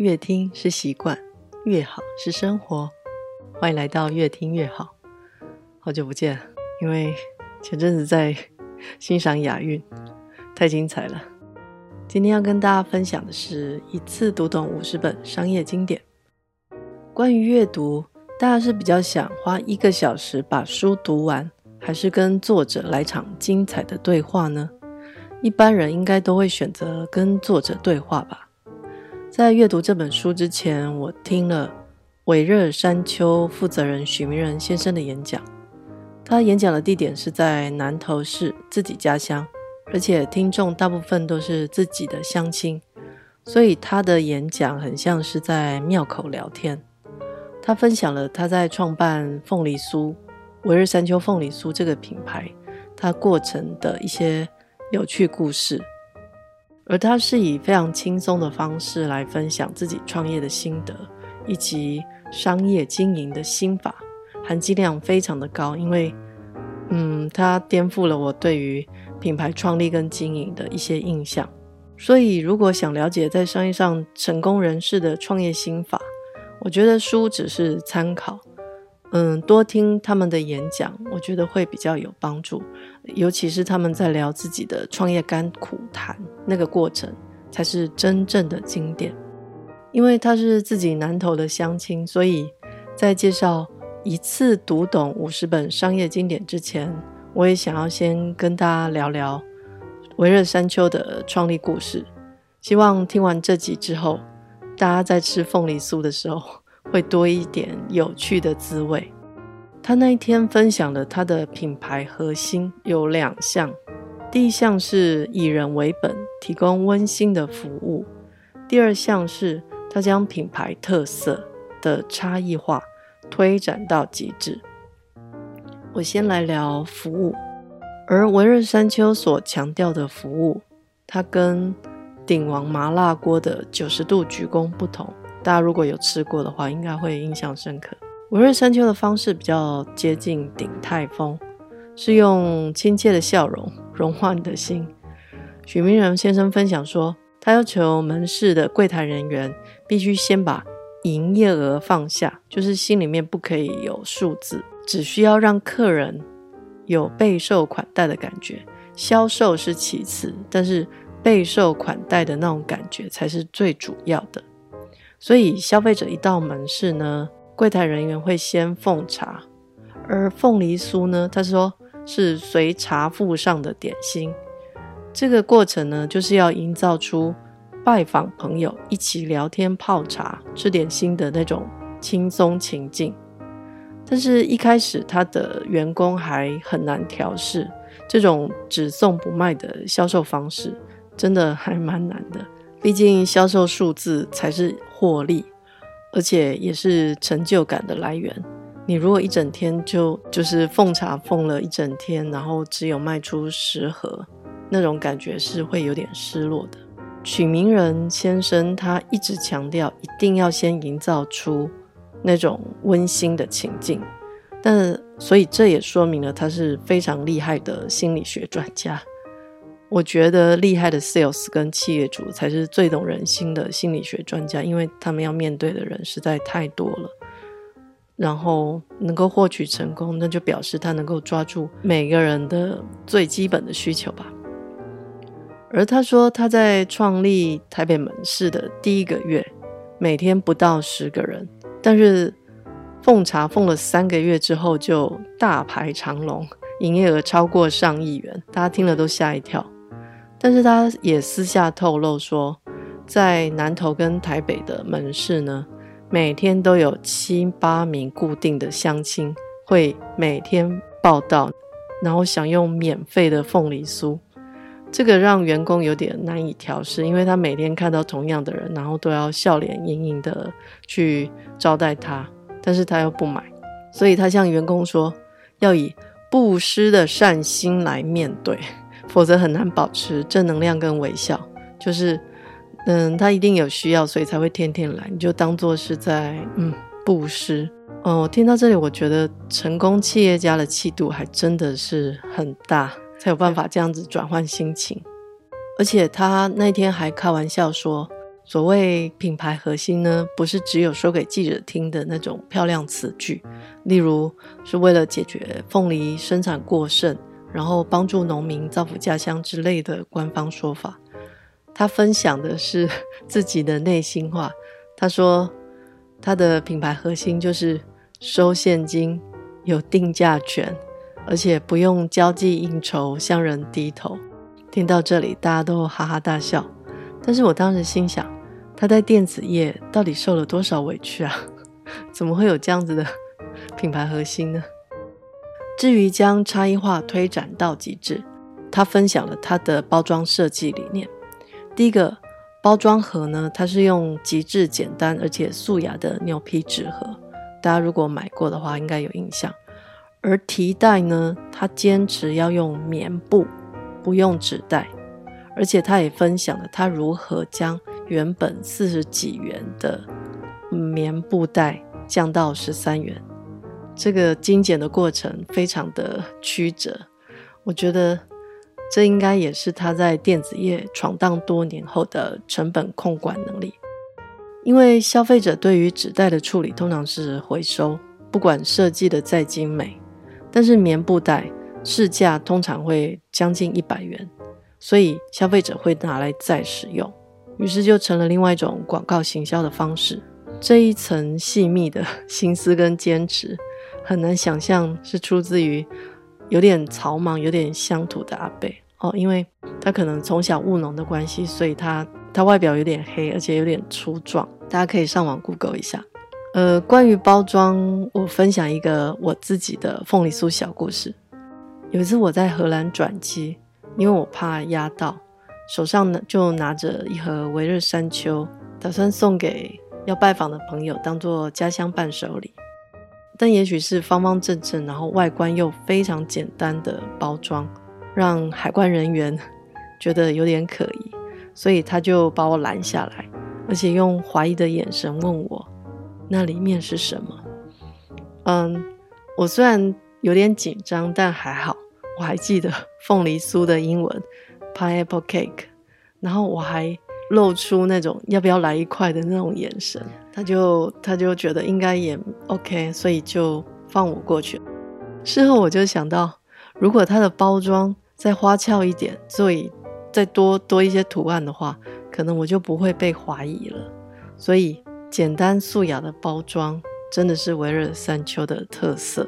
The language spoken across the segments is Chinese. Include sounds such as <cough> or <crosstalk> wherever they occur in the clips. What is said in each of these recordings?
越听是习惯，越好是生活。欢迎来到越听越好，好久不见，因为前阵子在欣赏雅韵，太精彩了。今天要跟大家分享的是一次读懂五十本商业经典。关于阅读，大家是比较想花一个小时把书读完，还是跟作者来场精彩的对话呢？一般人应该都会选择跟作者对话吧。在阅读这本书之前，我听了微热山丘负责人许明仁先生的演讲。他演讲的地点是在南投市自己家乡，而且听众大部分都是自己的乡亲，所以他的演讲很像是在庙口聊天。他分享了他在创办凤梨酥微热山丘凤梨酥这个品牌，他过程的一些。有趣故事，而他是以非常轻松的方式来分享自己创业的心得，以及商业经营的心法，含金量非常的高。因为，嗯，他颠覆了我对于品牌创立跟经营的一些印象。所以，如果想了解在商业上成功人士的创业心法，我觉得书只是参考。嗯，多听他们的演讲，我觉得会比较有帮助。尤其是他们在聊自己的创业甘苦谈，那个过程才是真正的经典。因为他是自己南投的乡亲，所以在介绍一次读懂五十本商业经典之前，我也想要先跟大家聊聊微热山丘的创立故事。希望听完这集之后，大家在吃凤梨酥的时候，会多一点有趣的滋味。他那一天分享了他的品牌核心有两项，第一项是以人为本，提供温馨的服务；第二项是他将品牌特色的差异化推展到极致。我先来聊服务，而微热山丘所强调的服务，它跟鼎王麻辣锅的九十度鞠躬不同。大家如果有吃过的话，应该会印象深刻。微热山丘的方式比较接近鼎泰丰，是用亲切的笑容融化你的心。许明仁先生分享说，他要求门市的柜台人员必须先把营业额放下，就是心里面不可以有数字，只需要让客人有备受款待的感觉。销售是其次，但是备受款待的那种感觉才是最主要的。所以消费者一到门市呢，柜台人员会先奉茶，而凤梨酥呢，他说是随茶附上的点心。这个过程呢，就是要营造出拜访朋友一起聊天、泡茶、吃点心的那种轻松情境。但是，一开始他的员工还很难调试这种只送不卖的销售方式，真的还蛮难的。毕竟销售数字才是获利，而且也是成就感的来源。你如果一整天就就是奉茶奉了一整天，然后只有卖出十盒，那种感觉是会有点失落的。许明仁先生他一直强调，一定要先营造出那种温馨的情境，但所以这也说明了他是非常厉害的心理学专家。我觉得厉害的 sales 跟企业主才是最懂人心的心理学专家，因为他们要面对的人实在太多了。然后能够获取成功，那就表示他能够抓住每个人的最基本的需求吧。而他说他在创立台北门市的第一个月，每天不到十个人，但是奉茶奉了三个月之后，就大排长龙，营业额超过上亿元，大家听了都吓一跳。但是他也私下透露说，在南投跟台北的门市呢，每天都有七八名固定的乡亲会每天报到，然后享用免费的凤梨酥。这个让员工有点难以调试，因为他每天看到同样的人，然后都要笑脸盈盈的去招待他，但是他又不买，所以他向员工说，要以布施的善心来面对。否则很难保持正能量跟微笑。就是，嗯，他一定有需要，所以才会天天来。你就当做是在嗯布施。哦，听到这里，我觉得成功企业家的气度还真的是很大，才有办法这样子转换心情。而且他那天还开玩笑说，所谓品牌核心呢，不是只有说给记者听的那种漂亮词句，例如是为了解决凤梨生产过剩，然后帮助农民造福家乡之类的官方说法。他分享的是 <laughs> 自己的内心话。他说，他的品牌核心就是收现金、有定价权，而且不用交际应酬向人低头。听到这里，大家都哈哈大笑。但是我当时心想，他在电子业到底受了多少委屈啊？<laughs> 怎么会有这样子的 <laughs> 品牌核心呢？至于将差异化推展到极致，他分享了他的包装设计理念。第一个包装盒呢，它是用极致简单而且素雅的牛皮纸盒，大家如果买过的话，应该有印象。而提袋呢，他坚持要用棉布。不用纸袋，而且他也分享了他如何将原本四十几元的棉布袋降到十三元。这个精简的过程非常的曲折，我觉得这应该也是他在电子业闯荡多年后的成本控管能力。因为消费者对于纸袋的处理通常是回收，不管设计的再精美，但是棉布袋。市价通常会将近一百元，所以消费者会拿来再使用，于是就成了另外一种广告行销的方式。这一层细密的心思跟坚持，很难想象是出自于有点草莽、有点乡土的阿伯哦，因为他可能从小务农的关系，所以他他外表有点黑，而且有点粗壮。大家可以上网 Google 一下。呃，关于包装，我分享一个我自己的凤梨酥小故事。有一次我在荷兰转机，因为我怕压到，手上呢就拿着一盒微热山丘，打算送给要拜访的朋友当做家乡伴手礼。但也许是方方正正，然后外观又非常简单的包装，让海关人员 <laughs> 觉得有点可疑，所以他就把我拦下来，而且用怀疑的眼神问我：“那里面是什么？”嗯，我虽然。有点紧张，但还好，我还记得凤梨酥的英文 pineapple cake，然后我还露出那种要不要来一块的那种眼神，他就他就觉得应该也 OK，所以就放我过去。事后我就想到，如果它的包装再花俏一点，所以再多多一些图案的话，可能我就不会被怀疑了。所以简单素雅的包装真的是微热山丘的特色。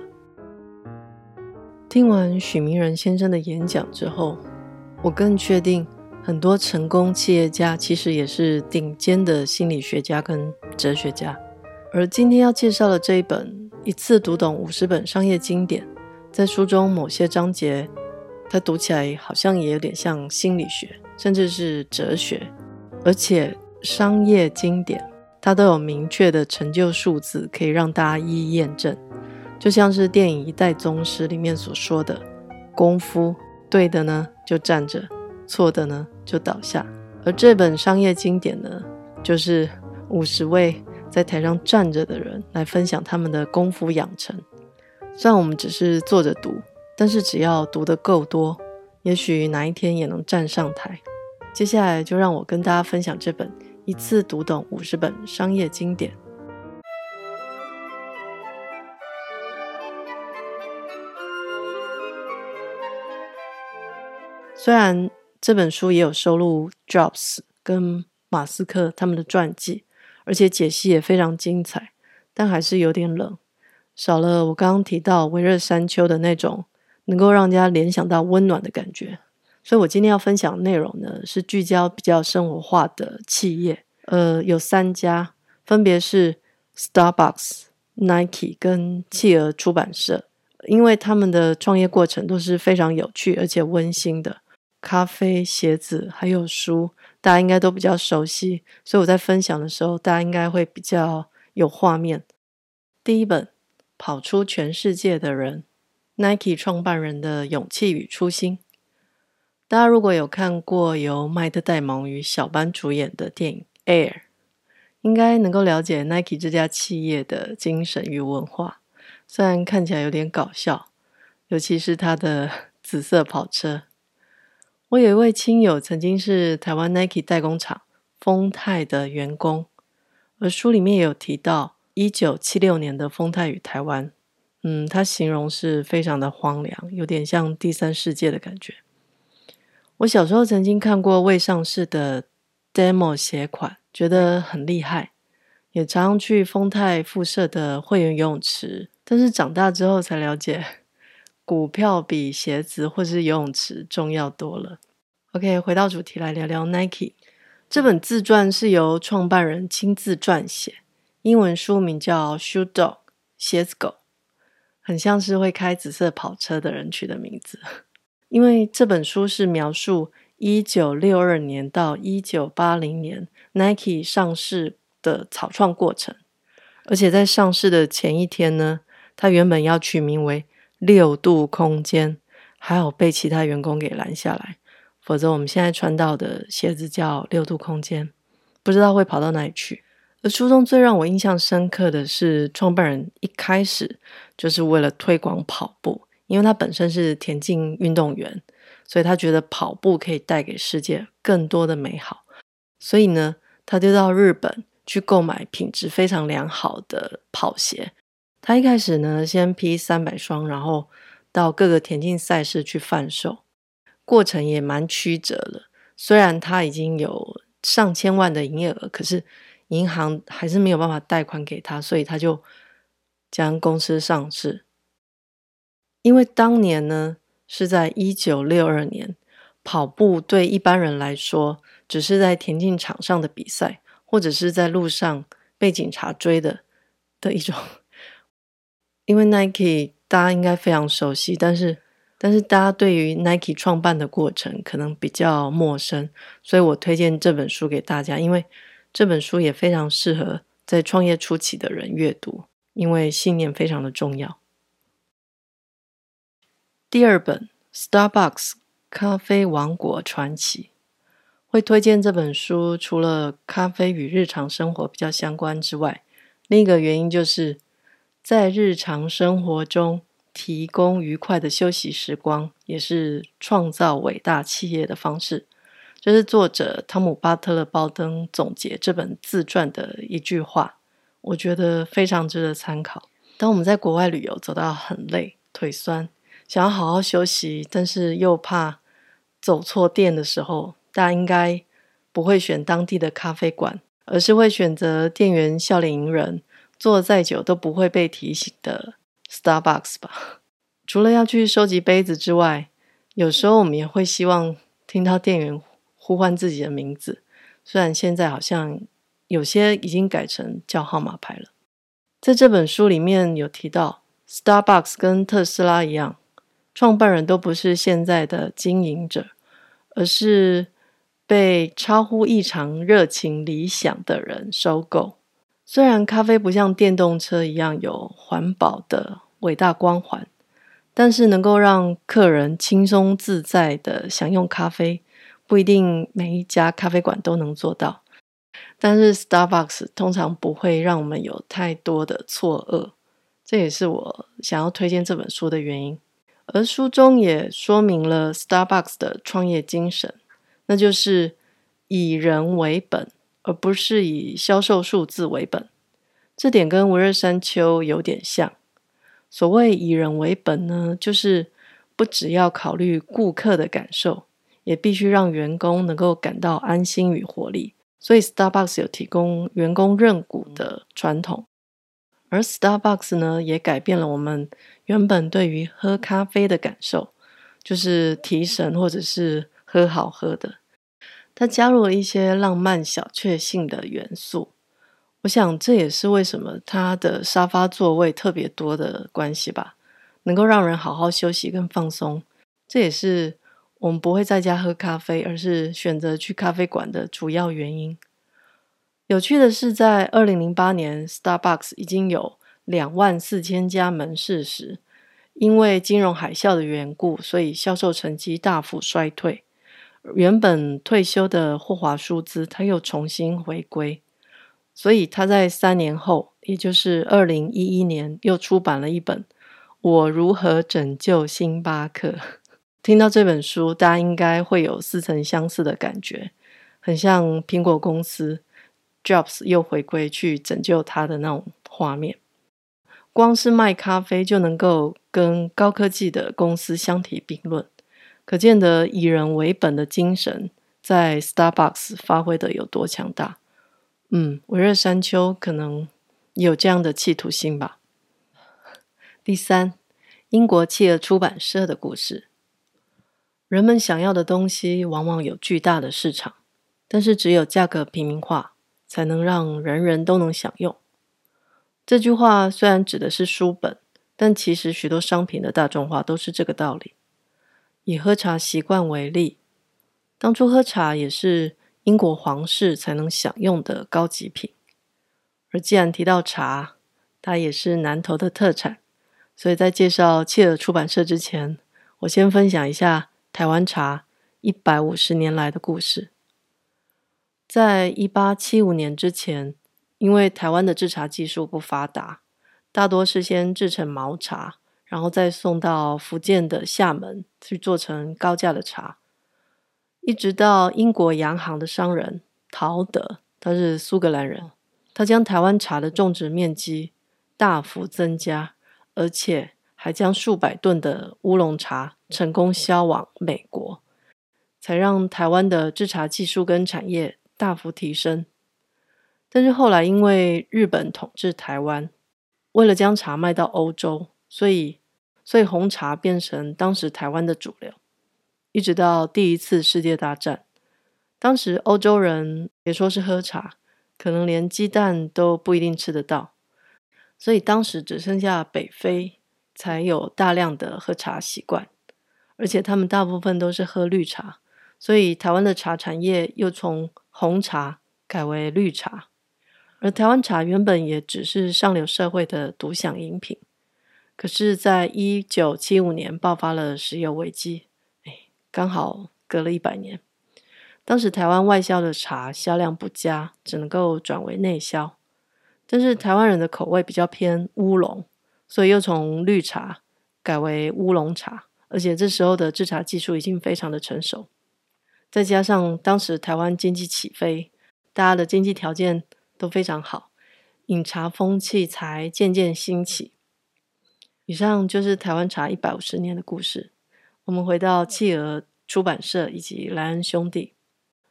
听完许明仁先生的演讲之后，我更确定很多成功企业家其实也是顶尖的心理学家跟哲学家。而今天要介绍的这一本《一次读懂五十本商业经典》，在书中某些章节，它读起来好像也有点像心理学，甚至是哲学。而且商业经典，它都有明确的成就数字，可以让大家一一验证。就像是电影《一代宗师》里面所说的，功夫对的呢就站着，错的呢就倒下。而这本商业经典呢，就是五十位在台上站着的人来分享他们的功夫养成。虽然我们只是坐着读，但是只要读得够多，也许哪一天也能站上台。接下来就让我跟大家分享这本《一次读懂五十本商业经典》。虽然这本书也有收录 Jobs 跟马斯克他们的传记，而且解析也非常精彩，但还是有点冷，少了我刚刚提到微热山丘的那种能够让人家联想到温暖的感觉。所以我今天要分享的内容呢，是聚焦比较生活化的企业，呃，有三家，分别是 Starbucks、Nike 跟企鹅出版社，因为他们的创业过程都是非常有趣而且温馨的。咖啡、鞋子还有书，大家应该都比较熟悉，所以我在分享的时候，大家应该会比较有画面。第一本《跑出全世界的人》，Nike 创办人的勇气与初心。大家如果有看过由麦特戴蒙与小班主演的电影《Air》，应该能够了解 Nike 这家企业的精神与文化。虽然看起来有点搞笑，尤其是它的 <laughs> 紫色跑车。我有一位亲友，曾经是台湾 Nike 代工厂丰泰的员工，而书里面也有提到一九七六年的丰泰与台湾，嗯，他形容是非常的荒凉，有点像第三世界的感觉。我小时候曾经看过未上市的 demo 鞋款，觉得很厉害，也常常去丰泰附设的会员游泳池，但是长大之后才了解，股票比鞋子或是游泳池重要多了。OK，回到主题来聊聊 Nike。这本自传是由创办人亲自撰写，英文书名叫《Shoe Dog》，鞋子狗，很像是会开紫色跑车的人取的名字。因为这本书是描述一九六二年到一九八零年 Nike 上市的草创过程，而且在上市的前一天呢，它原本要取名为“六度空间”，还好被其他员工给拦下来。否则，我们现在穿到的鞋子叫六度空间，不知道会跑到哪里去。而书中最让我印象深刻的是，创办人一开始就是为了推广跑步，因为他本身是田径运动员，所以他觉得跑步可以带给世界更多的美好。所以呢，他就到日本去购买品质非常良好的跑鞋。他一开始呢，先批三百双，然后到各个田径赛事去贩售。过程也蛮曲折的，虽然他已经有上千万的营业额，可是银行还是没有办法贷款给他，所以他就将公司上市。因为当年呢是在一九六二年，跑步对一般人来说只是在田径场上的比赛，或者是在路上被警察追的的一种。因为 Nike 大家应该非常熟悉，但是。但是大家对于 Nike 创办的过程可能比较陌生，所以我推荐这本书给大家，因为这本书也非常适合在创业初期的人阅读，因为信念非常的重要。第二本《Starbucks 咖啡王国传奇》会推荐这本书，除了咖啡与日常生活比较相关之外，另一个原因就是在日常生活中。提供愉快的休息时光，也是创造伟大企业的方式。这是作者汤姆·巴特勒·鲍登总结这本自传的一句话，我觉得非常值得参考。当我们在国外旅游走到很累、腿酸，想要好好休息，但是又怕走错店的时候，大家应该不会选当地的咖啡馆，而是会选择店员笑脸迎人、坐再久都不会被提醒的。Starbucks 吧，除了要去收集杯子之外，有时候我们也会希望听到店员呼唤自己的名字。虽然现在好像有些已经改成叫号码牌了。在这本书里面有提到，Starbucks 跟特斯拉一样，创办人都不是现在的经营者，而是被超乎异常热情理想的人收购。虽然咖啡不像电动车一样有环保的伟大光环，但是能够让客人轻松自在的享用咖啡，不一定每一家咖啡馆都能做到。但是 Starbucks 通常不会让我们有太多的错愕，这也是我想要推荐这本书的原因。而书中也说明了 Starbucks 的创业精神，那就是以人为本。而不是以销售数字为本，这点跟微热山丘有点像。所谓以人为本呢，就是不只要考虑顾客的感受，也必须让员工能够感到安心与活力。所以，Starbucks 有提供员工认股的传统，而 Starbucks 呢，也改变了我们原本对于喝咖啡的感受，就是提神或者是喝好喝的。它加入了一些浪漫小确幸的元素，我想这也是为什么它的沙发座位特别多的关系吧，能够让人好好休息跟放松。这也是我们不会在家喝咖啡，而是选择去咖啡馆的主要原因。有趣的是，在二零零八年，Starbucks 已经有两万四千家门市时，因为金融海啸的缘故，所以销售成绩大幅衰退。原本退休的霍华舒兹，他又重新回归，所以他在三年后，也就是二零一一年，又出版了一本《我如何拯救星巴克》。听到这本书，大家应该会有似曾相识的感觉，很像苹果公司 Jobs 又回归去拯救他的那种画面。光是卖咖啡就能够跟高科技的公司相提并论，可见得以人为本的精神在 Starbucks 发挥的有多强大。嗯，微热山丘可能有这样的企图心吧。<laughs> 第三，英国企鹅出版社的故事。人们想要的东西往往有巨大的市场，但是只有价格平民化，才能让人人都能享用。这句话虽然指的是书本，但其实许多商品的大众化都是这个道理。以喝茶习惯为例，当初喝茶也是英国皇室才能享用的高级品。而既然提到茶，它也是南投的特产，所以在介绍契尔出版社之前，我先分享一下台湾茶一百五十年来的故事。在一八七五年之前，因为台湾的制茶技术不发达，大多是先制成毛茶，然后再送到福建的厦门去做成高价的茶。一直到英国洋行的商人陶德，他是苏格兰人，他将台湾茶的种植面积大幅增加，而且还将数百吨的乌龙茶成功销往美国，才让台湾的制茶技术跟产业大幅提升。但是后来，因为日本统治台湾，为了将茶卖到欧洲，所以所以红茶变成当时台湾的主流。一直到第一次世界大战，当时欧洲人别说是喝茶，可能连鸡蛋都不一定吃得到，所以当时只剩下北非才有大量的喝茶习惯，而且他们大部分都是喝绿茶，所以台湾的茶产业又从红茶改为绿茶。而台湾茶原本也只是上流社会的独享饮品，可是，在一九七五年爆发了石油危机，哎，刚好隔了一百年。当时台湾外销的茶销量不佳，只能够转为内销。但是台湾人的口味比较偏乌龙，所以又从绿茶改为乌龙茶，而且这时候的制茶技术已经非常的成熟。再加上当时台湾经济起飞，大家的经济条件都非常好，饮茶风气才渐渐兴起。以上就是台湾茶一百五十年的故事。我们回到企鹅出版社以及莱恩兄弟。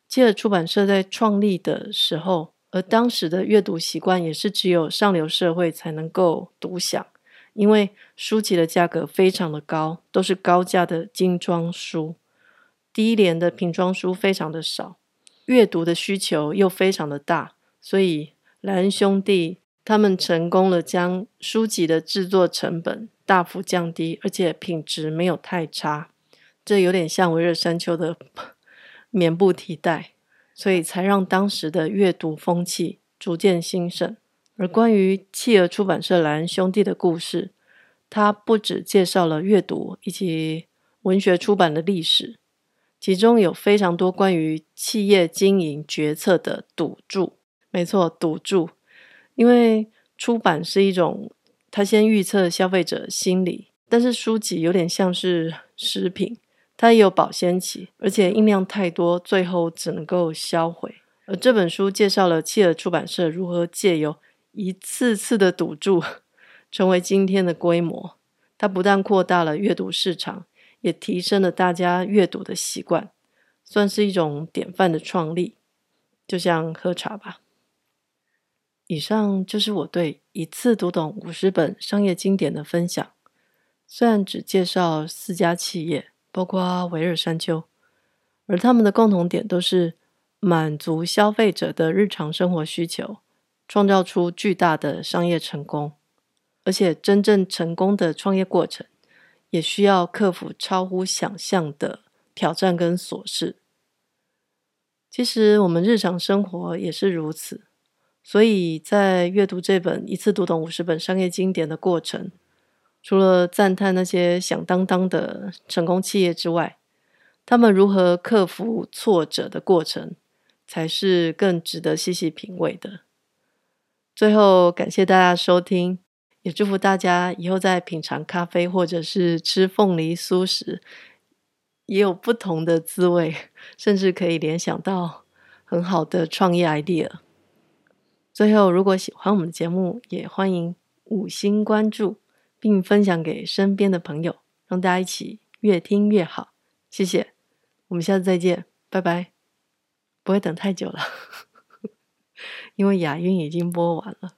企鹅出版社在创立的时候，而当时的阅读习惯也是只有上流社会才能够独享，因为书籍的价格非常的高，都是高价的精装书，低廉的平装书非常的少，阅读的需求又非常的大。所以，莱恩兄弟他们成功了，将书籍的制作成本大幅降低，而且品质没有太差。这有点像微热山丘的 <laughs> 棉布提袋，所以才让当时的阅读风气逐渐兴盛。而关于企鹅出版社莱恩兄弟的故事，他不只介绍了阅读以及文学出版的历史，其中有非常多关于企业经营决策的赌注。没错，赌注，因为出版是一种，它先预测消费者心理，但是书籍有点像是食品，它也有保鲜期，而且印量太多，最后只能够销毁。而这本书介绍了企鹅出版社如何借由一次次的赌注，成为今天的规模。它不但扩大了阅读市场，也提升了大家阅读的习惯，算是一种典范的创立。就像喝茶吧。以上就是我对一次读懂五十本商业经典的分享。虽然只介绍四家企业，包括维热山丘，而他们的共同点都是满足消费者的日常生活需求，创造出巨大的商业成功。而且，真正成功的创业过程，也需要克服超乎想象的挑战跟琐事。其实，我们日常生活也是如此。所以在阅读这本一次读懂五十本商业经典的过程，除了赞叹那些响当当的成功企业之外，他们如何克服挫折的过程，才是更值得细细品味的。最后，感谢大家收听，也祝福大家以后在品尝咖啡或者是吃凤梨酥时，也有不同的滋味，甚至可以联想到。很好的创业 idea。最后，如果喜欢我们的节目，也欢迎五星关注，并分享给身边的朋友，让大家一起越听越好。谢谢，我们下次再见，拜拜。不会等太久了，因为雅韵已经播完了。